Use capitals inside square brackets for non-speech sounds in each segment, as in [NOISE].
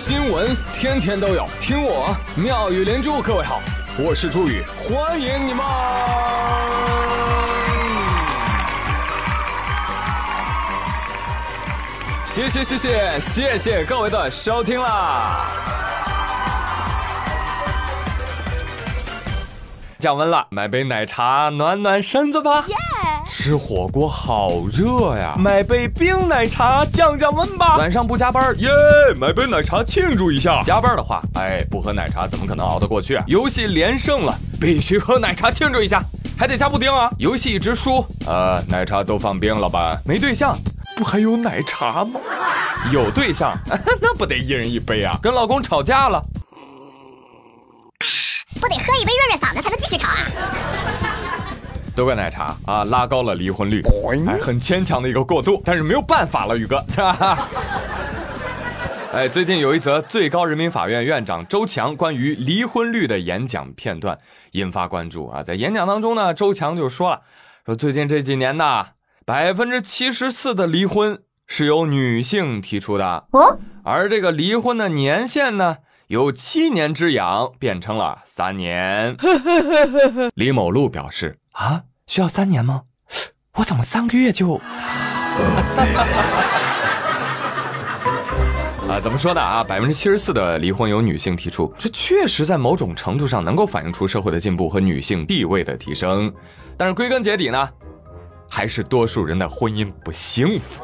新闻天天都有，听我妙语连珠。各位好，我是朱宇，欢迎你们！谢谢谢谢谢谢各位的收听啦！降温了，买杯奶茶暖暖身子吧。吃火锅好热呀，买杯冰奶茶降降温吧。晚上不加班，耶，买杯奶茶庆祝一下。加班的话，哎，不喝奶茶怎么可能熬得过去啊？游戏连胜了，必须喝奶茶庆祝一下，还得加布丁啊。游戏一直输，呃，奶茶都放冰了吧？没对象，不还有奶茶吗？有对象，[LAUGHS] 那不得一人一杯啊？跟老公吵架了。都怪奶茶啊，拉高了离婚率，哎，很牵强的一个过渡，但是没有办法了，宇哥。[LAUGHS] 哎，最近有一则最高人民法院院长周强关于离婚率的演讲片段引发关注啊，在演讲当中呢，周强就说了，说最近这几年呢，百分之七十四的离婚是由女性提出的，哦，而这个离婚的年限呢？由七年之痒变成了三年。[LAUGHS] 李某路表示：“啊，需要三年吗？我怎么三个月就 [LAUGHS]…… 啊，怎么说的啊？百分之七十四的离婚由女性提出，这确实在某种程度上能够反映出社会的进步和女性地位的提升。但是归根结底呢，还是多数人的婚姻不幸福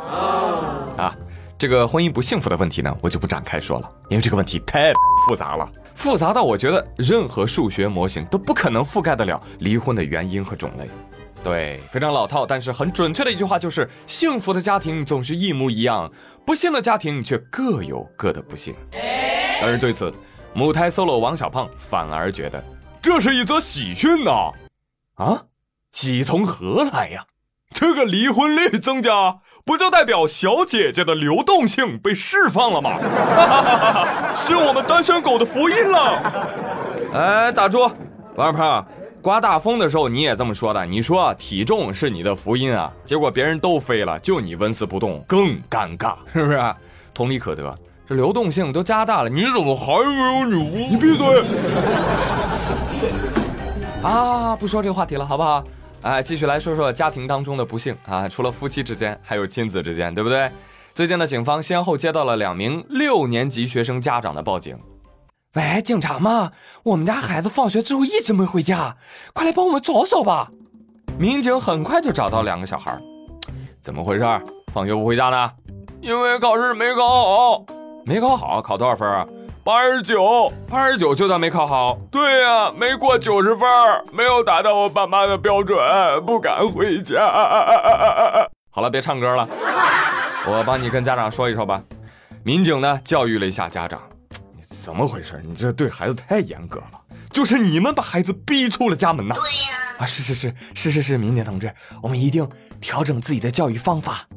啊。”这个婚姻不幸福的问题呢，我就不展开说了，因为这个问题太复杂了，复杂到我觉得任何数学模型都不可能覆盖得了离婚的原因和种类。对，非常老套，但是很准确的一句话就是：幸福的家庭总是一模一样，不幸的家庭却各有各的不幸。但是对此，母胎 solo 王小胖反而觉得这是一则喜讯呐！啊，喜从何来呀？这个离婚率增加。不就代表小姐姐的流动性被释放了吗？[LAUGHS] 是我们单身狗的福音了。哎，打住，王小胖，刮大风的时候你也这么说的。你说体重是你的福音啊，结果别人都飞了，就你纹丝不动，更尴尬，是不是？同理可得，这流动性都加大了，你怎么还没有女巫？你闭嘴！啊，不说这个话题了，好不好？哎，继续来说说家庭当中的不幸啊！除了夫妻之间，还有亲子之间，对不对？最近呢，警方先后接到了两名六年级学生家长的报警。喂，警察吗？我们家孩子放学之后一直没回家，快来帮我们找找吧！民警很快就找到两个小孩。怎么回事？放学不回家呢？因为考试没考好。没考好，考多少分啊？八十九，八十九就算没考好。对呀，没过九十分，没有达到我爸妈的标准，不敢回家。[LAUGHS] 好了，别唱歌了，我帮你跟家长说一说吧。民警呢，教育了一下家长，你怎么回事？你这对孩子太严格了，就是你们把孩子逼出了家门呐。对呀。啊，是是是是是是，民警同志，我们一定调整自己的教育方法。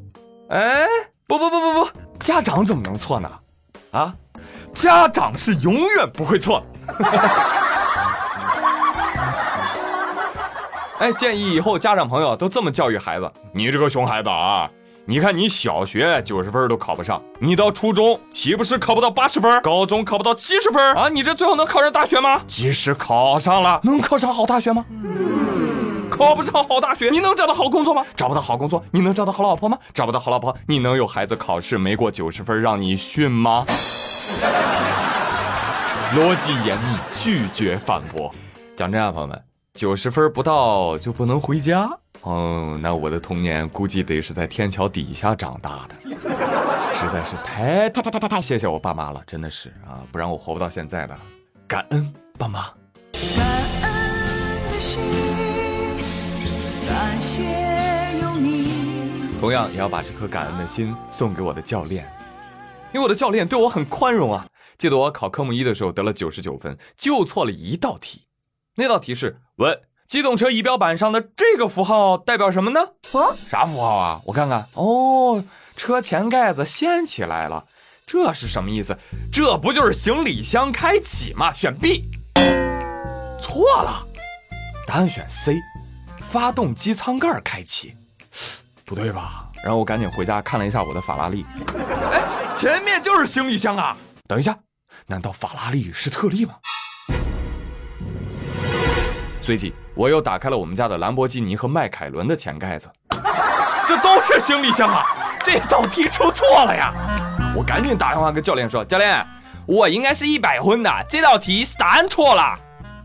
哎，不不不不不，家长怎么能错呢？啊？家长是永远不会错。哎，建议以后家长朋友都这么教育孩子：你这个熊孩子啊，你看你小学九十分都考不上，你到初中岂不是考不到八十分？高中考不到七十分啊？你这最后能考上大学吗？即使考上了，能考上好大学吗？考不上好大学，你能找到好工作吗？找不到好工作，你能找到好老婆吗？找不到好老婆，你能有孩子考试没过九十分让你训吗？逻辑严密，拒绝反驳。讲真啊，朋友们，九十分不到就不能回家？哦，那我的童年估计得是在天桥底下长大的，[LAUGHS] 实在是太太太太太太谢谢我爸妈了，真的是啊，不然我活不到现在的。感恩爸妈。感恩的心，感谢有你。同样也要把这颗感恩的心送给我的教练。因为我的教练对我很宽容啊！记得我考科目一的时候得了九十九分，就错了一道题。那道题是问机动车仪表板上的这个符号代表什么呢？哦，啥符号啊？我看看。哦，车前盖子掀起来了，这是什么意思？这不就是行李箱开启吗？选 B。错了，答案选 C，发动机舱盖开启。不对吧？然后我赶紧回家看了一下我的法拉利。哎前面就是行李箱啊！等一下，难道法拉利是特例吗？随即，我又打开了我们家的兰博基尼和迈凯伦的前盖子，[LAUGHS] 这都是行李箱啊！这道题出错了呀！我赶紧打电话跟教练说：“教练，我应该是一百分的，这道题是答案错了。”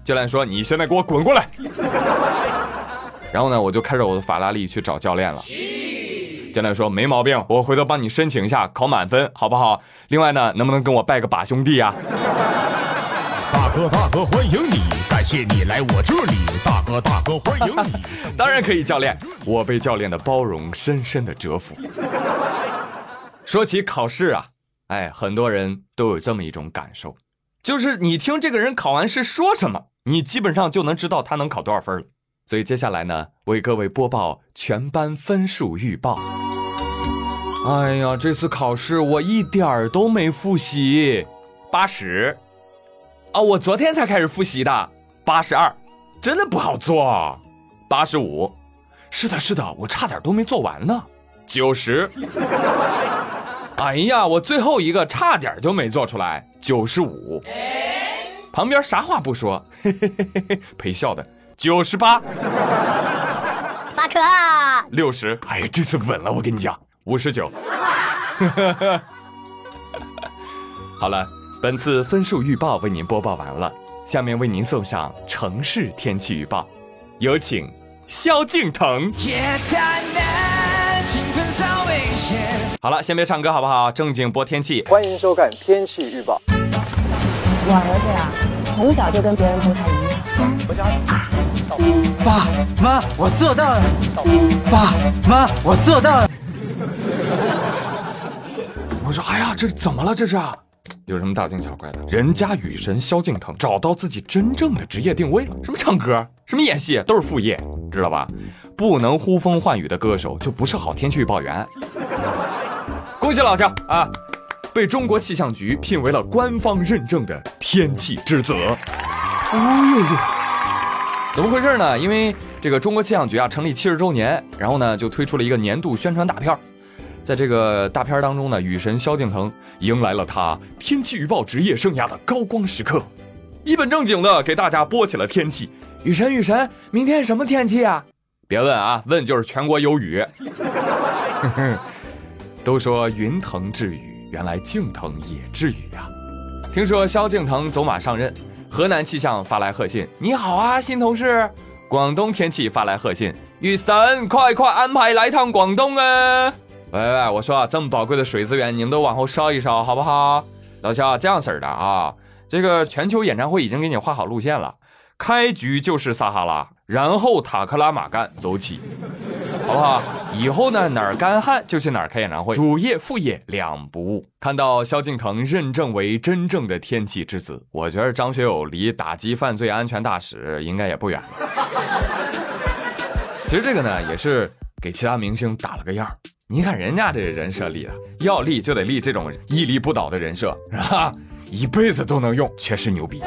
教练说：“你现在给我滚过来！” [LAUGHS] 然后呢，我就开着我的法拉利去找教练了。教练说：“没毛病，我回头帮你申请一下，考满分，好不好？另外呢，能不能跟我拜个把兄弟啊？”大哥大哥欢迎你，感谢你来我这里。大哥大哥欢迎你，[LAUGHS] 当然可以，教练。我被教练的包容深深的折服。说起考试啊，哎，很多人都有这么一种感受，就是你听这个人考完试说什么。你基本上就能知道他能考多少分了，所以接下来呢，为各位播报全班分数预报。哎呀，这次考试我一点儿都没复习，八十。啊，我昨天才开始复习的，八十二，真的不好做。八十五，是的，是的，我差点都没做完呢。九十，哎呀，我最后一个差点就没做出来，九十五。旁边啥话不说，嘿嘿嘿嘿嘿，陪笑的。九十八，法可六十，哎呀，这次稳了，我跟你讲，五十九，[LAUGHS] 好了，本次分数预报为您播报完了，下面为您送上城市天气预报，有请萧敬腾。好了，先别唱歌好不好？正经播天气，欢迎收看天气预报。我儿子呀，从小就跟别人不太一样。爸妈，我做到了。爸妈，我做到了。我说，哎呀，这怎么了？这是有什么大惊小怪的？人家雨神萧敬腾找到自己真正的职业定位了，什么唱歌，什么演戏，都是副业，知道吧？不能呼风唤雨的歌手就不是好天气预报员。[LAUGHS] 恭喜老乡啊！被中国气象局聘为了官方认证的天气之子。哦呦呦，怎么回事呢？因为这个中国气象局啊成立七十周年，然后呢就推出了一个年度宣传大片在这个大片当中呢，雨神萧敬腾迎来了他天气预报职业生涯的高光时刻，一本正经的给大家播起了天气。雨神雨神，明天什么天气啊？别问啊，问就是全国有雨。[LAUGHS] 都说云腾致雨。原来敬腾也至于呀！听说萧敬腾走马上任，河南气象发来贺信：“你好啊，新同事。”广东天气发来贺信：“雨神，快快安排来趟广东啊！”喂喂，我说啊，这么宝贵的水资源，你们都往后稍一稍，好不好？老肖，这样式儿的啊，这个全球演唱会已经给你画好路线了，开局就是撒哈拉，然后塔克拉玛干走起。好不好？以后呢，哪儿干旱就去哪儿开演唱会，主业副业两不误。看到萧敬腾认证为真正的天气之子，我觉得张学友离打击犯罪安全大使应该也不远了。其实这个呢，也是给其他明星打了个样你看人家这人设立的，要立就得立这种屹立不倒的人设，是吧？一辈子都能用，确实牛逼。